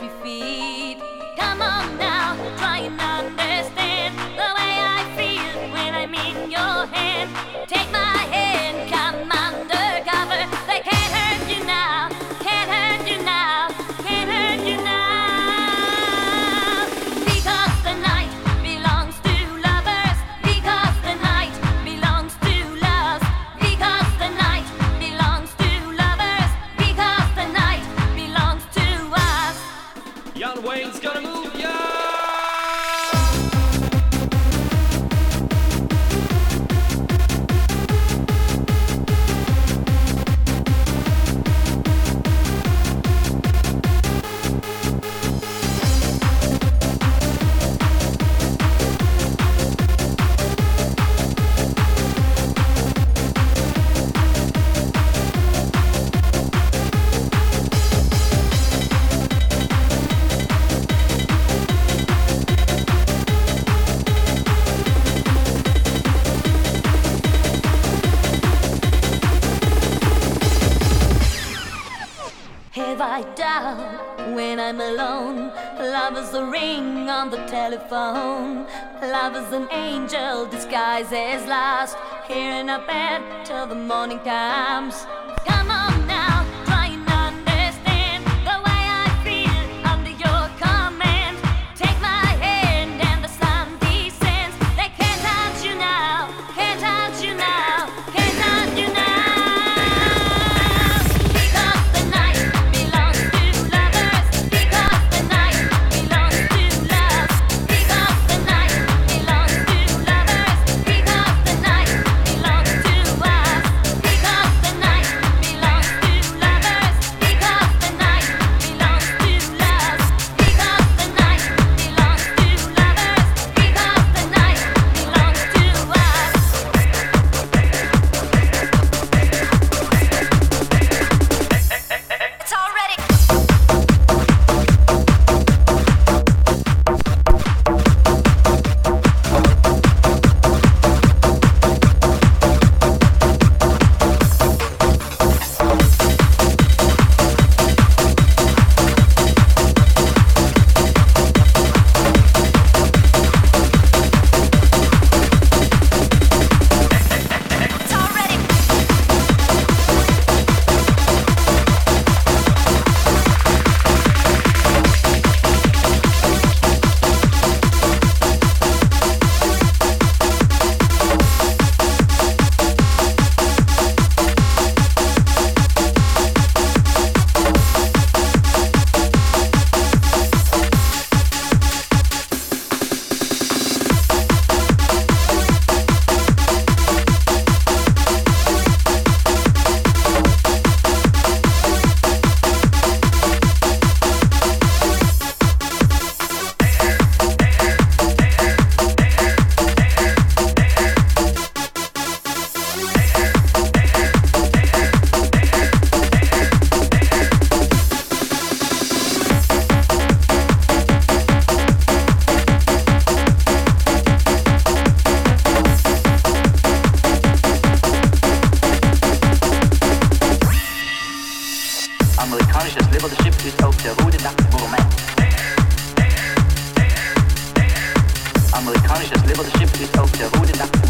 me feel right down when I'm alone. Love is a ring on the telephone. Love is an angel disguised as lust. Here in a bed till the morning comes. Amerikanisches Leadership ist auf der Ruhe nach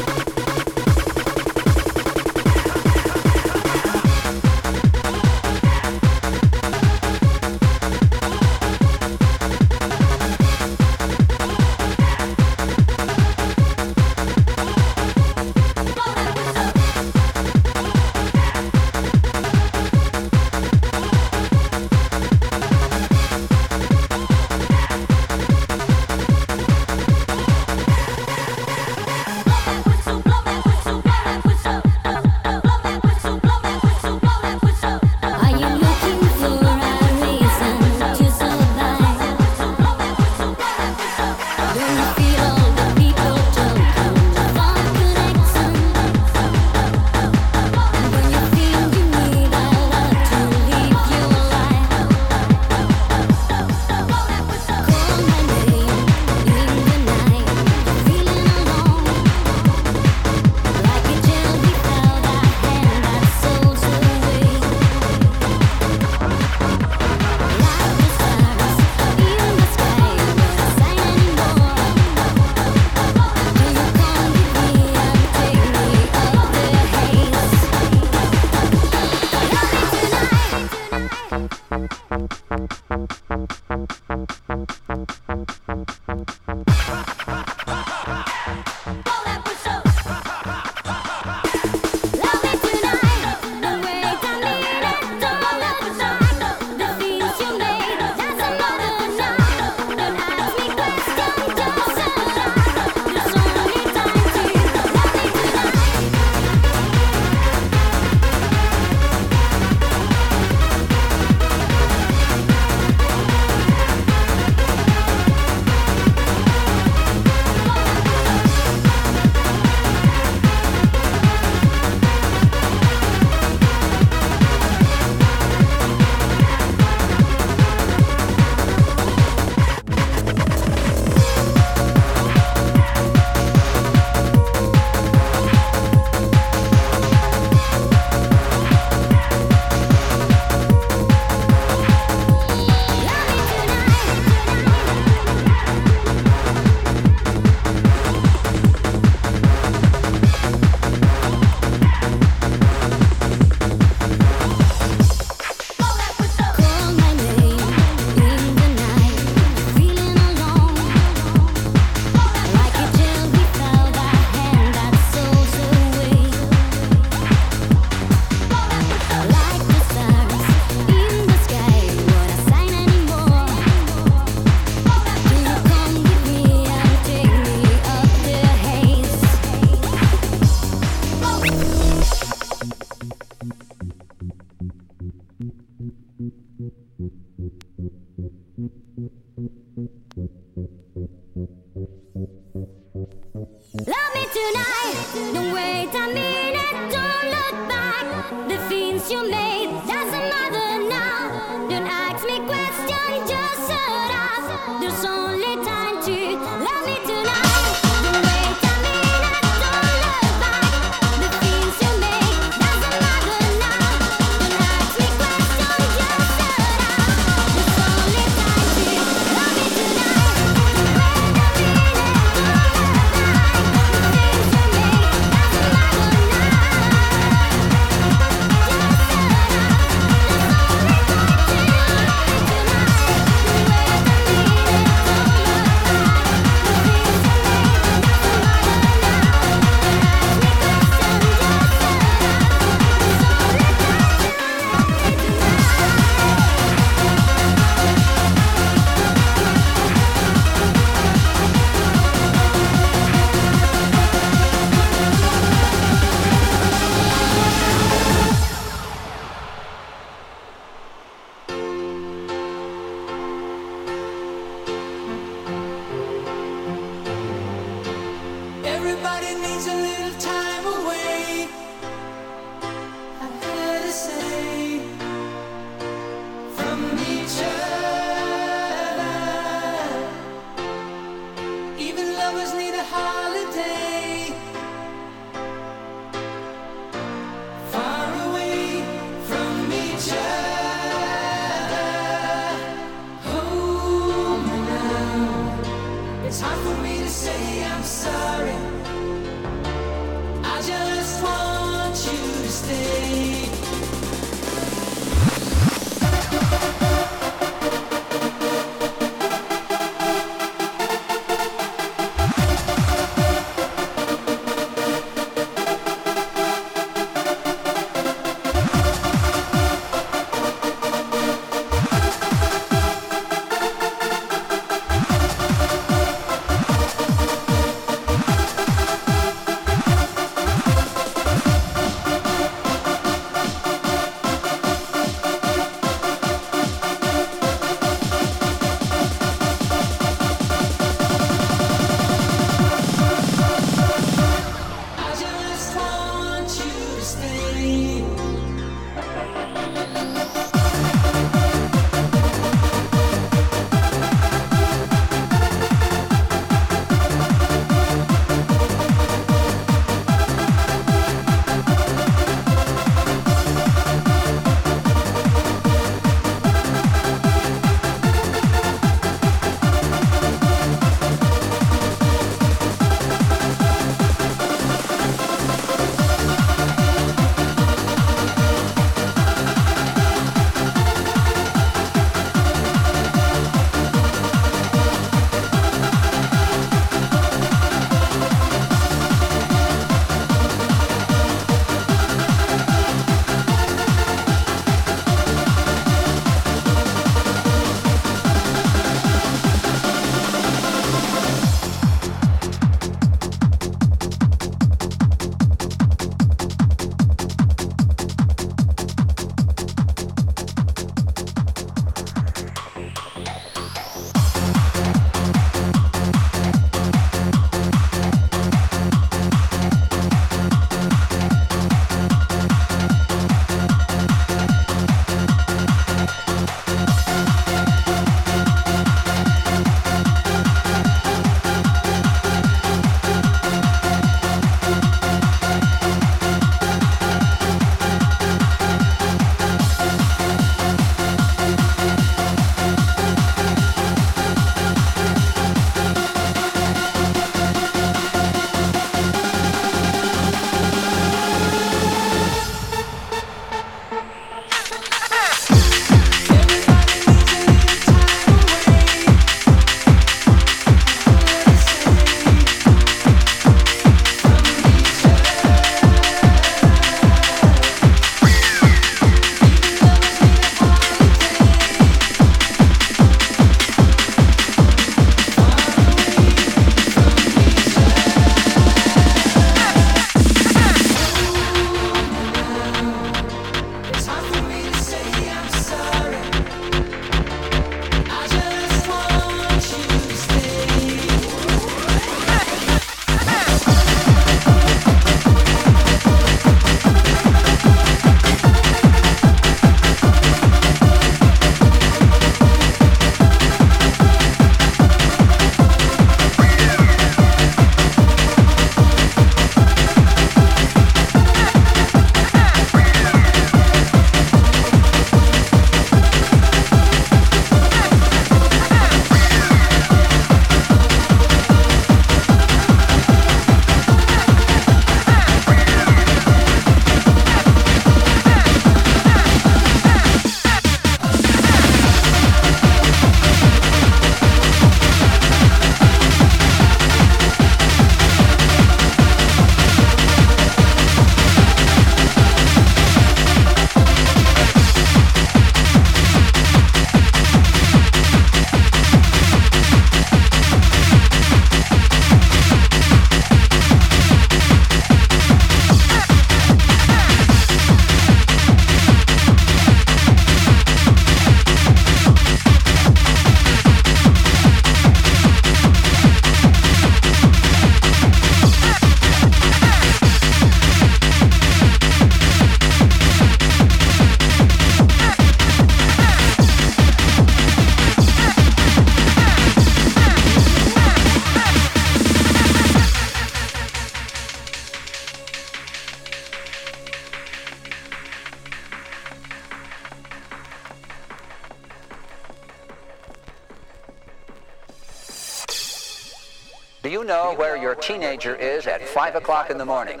is at 5 o'clock in the morning?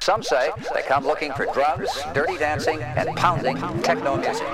Some say they come looking for drugs, dirty dancing, and pounding techno music.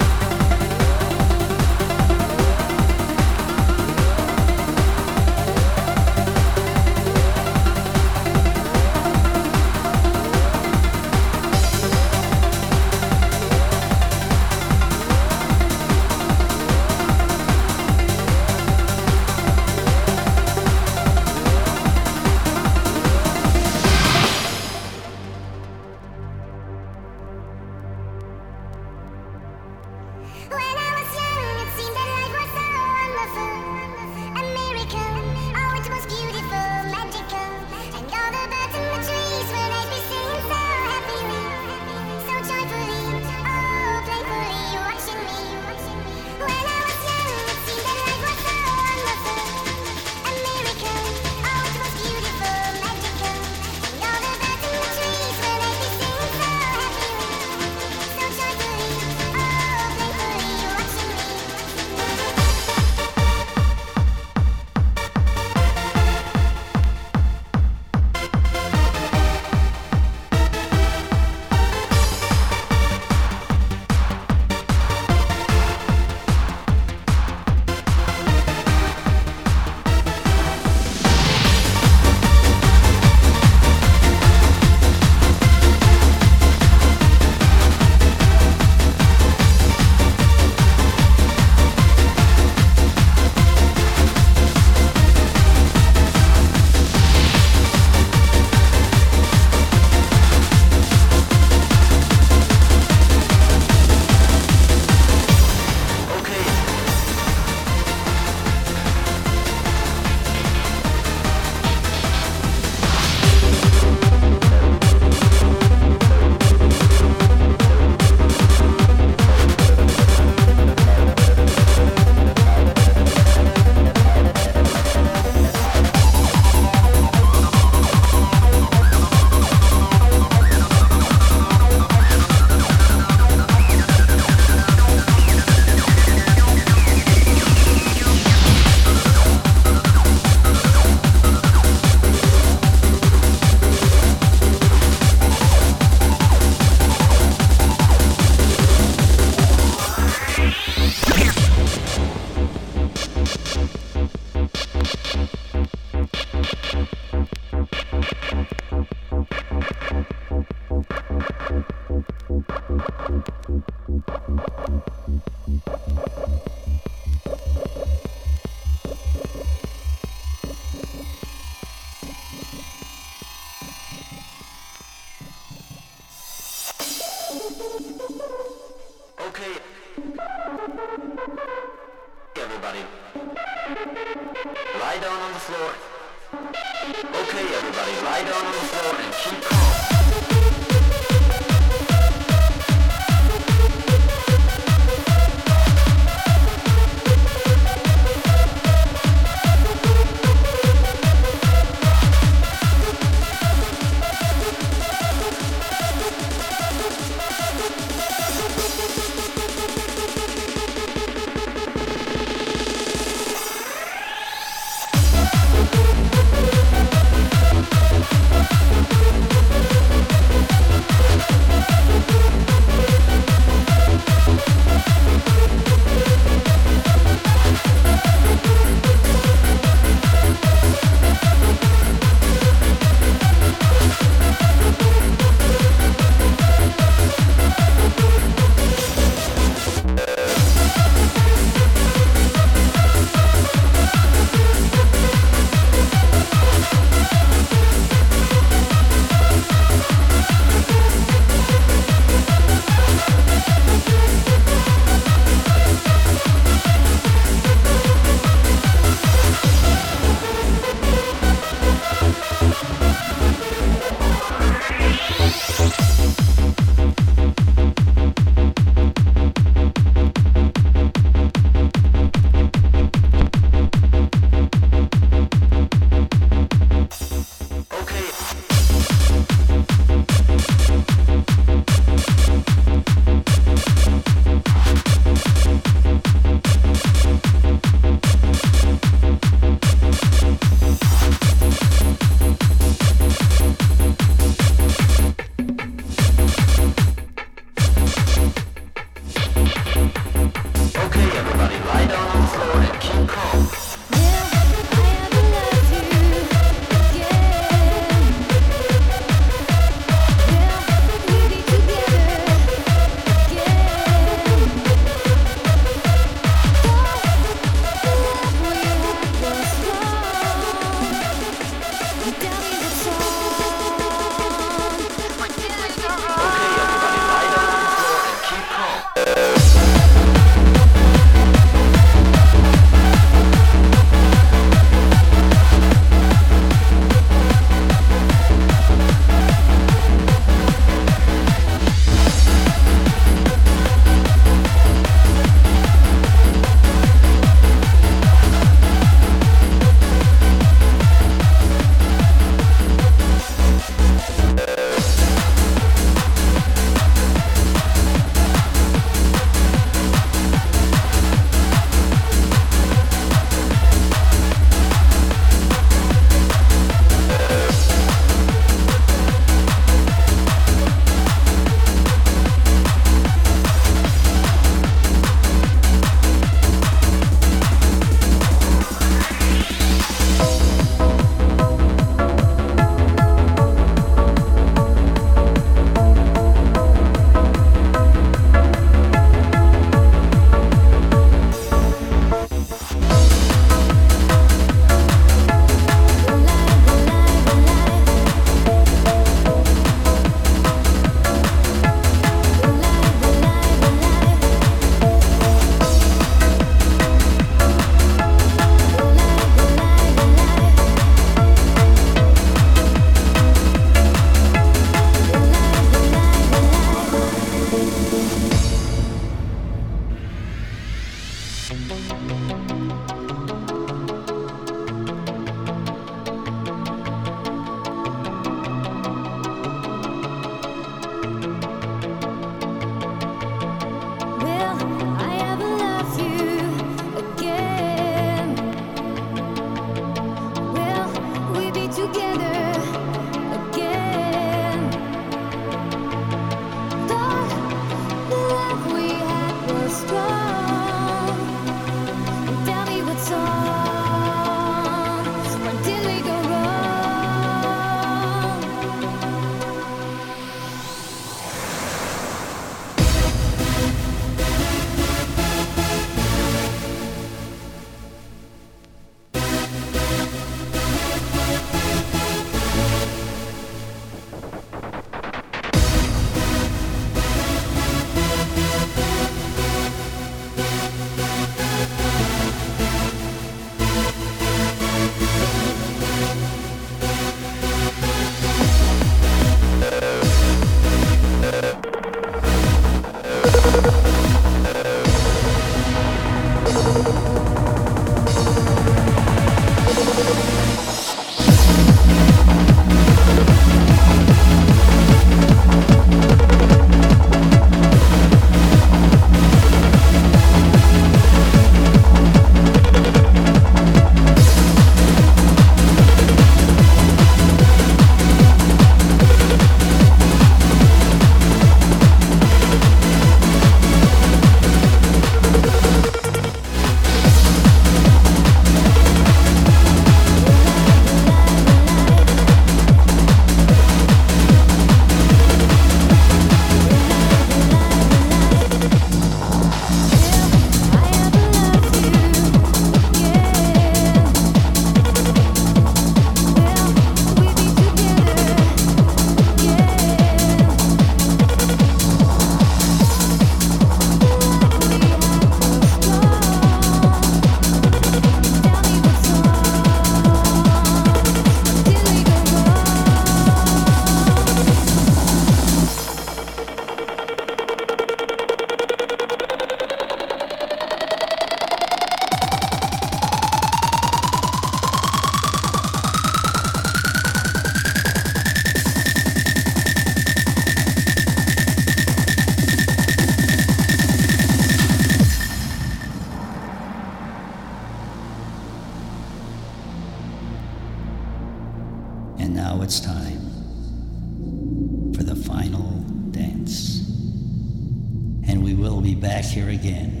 Back here again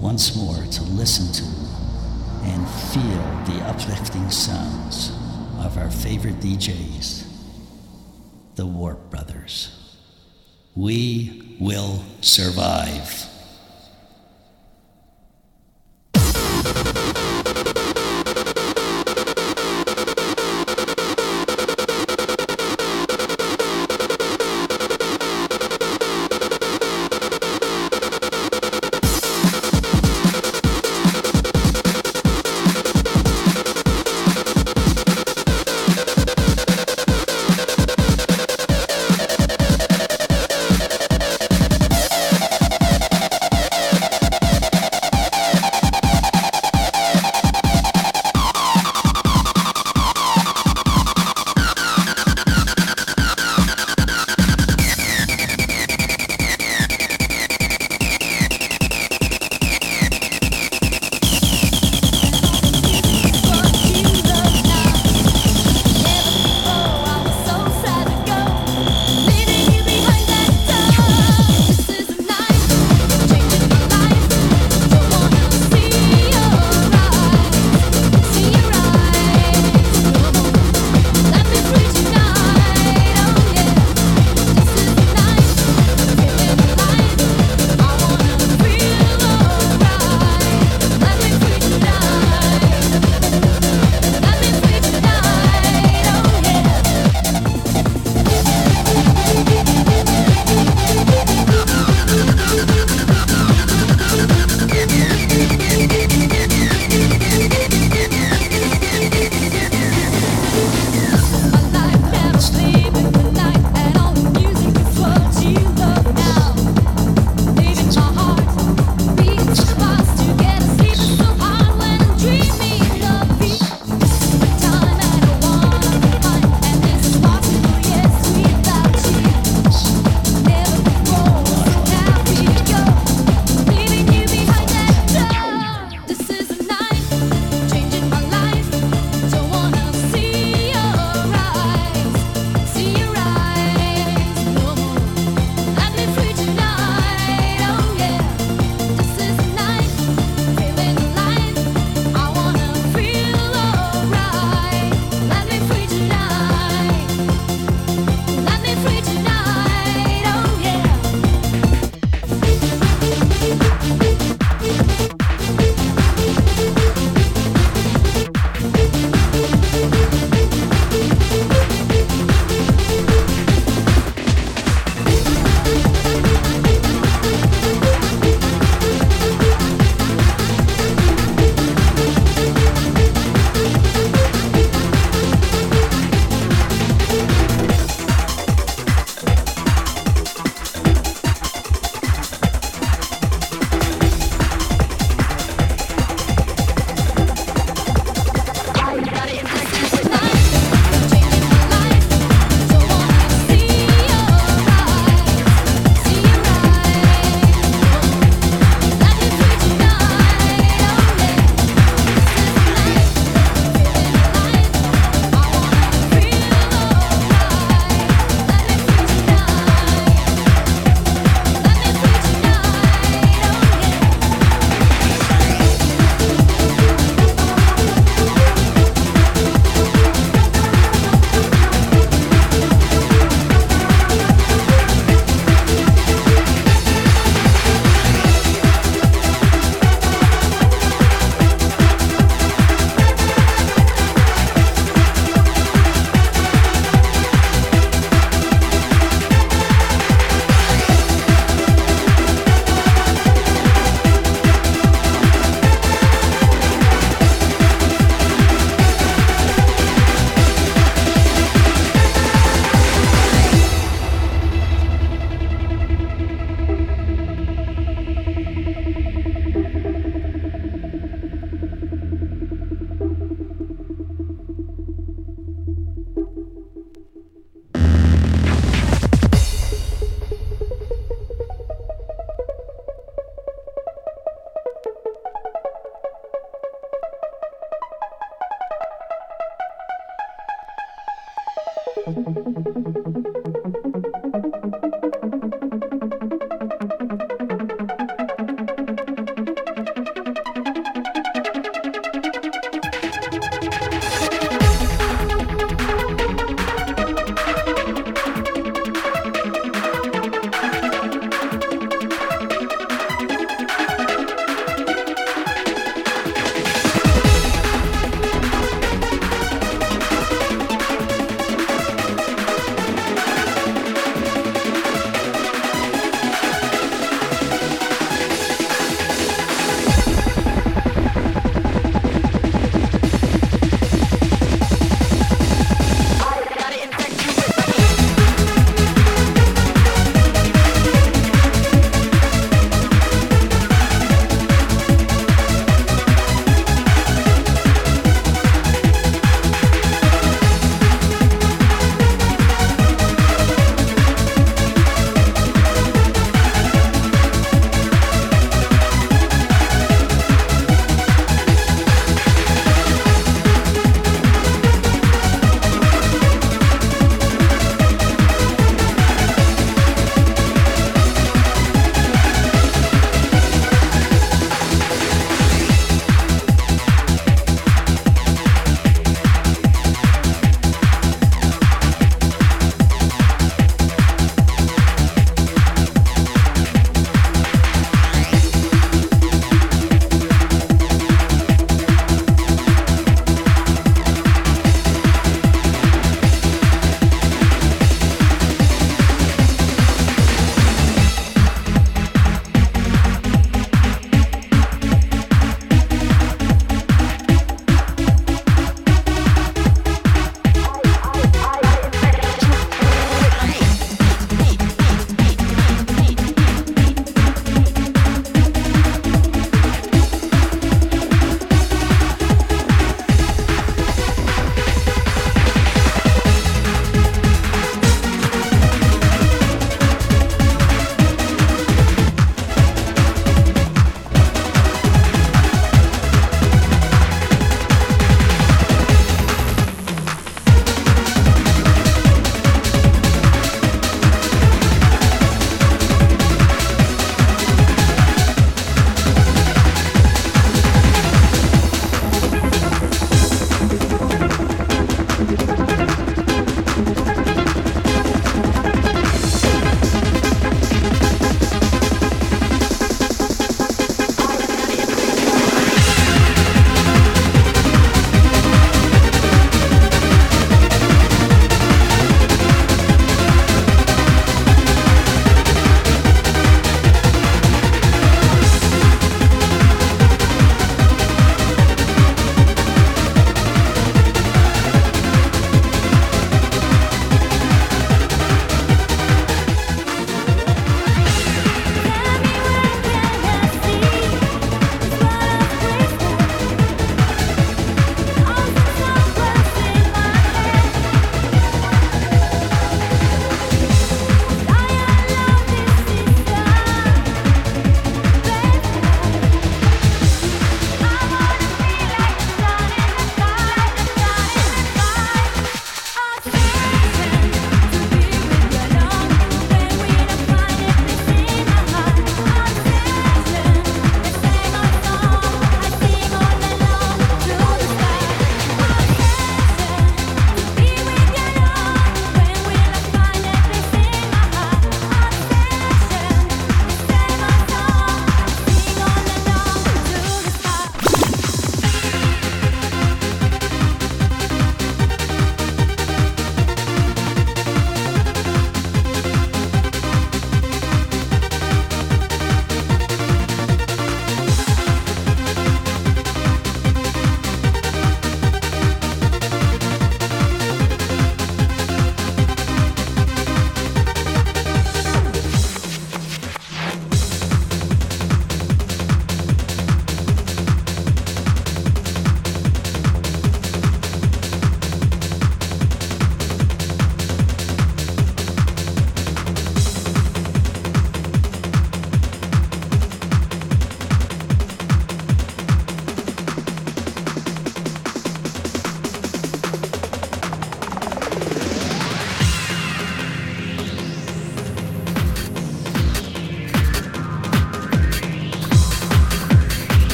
once more to listen to and feel the uplifting sounds of our favorite DJs, the Warp Brothers. We will survive.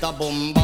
tá Bomba.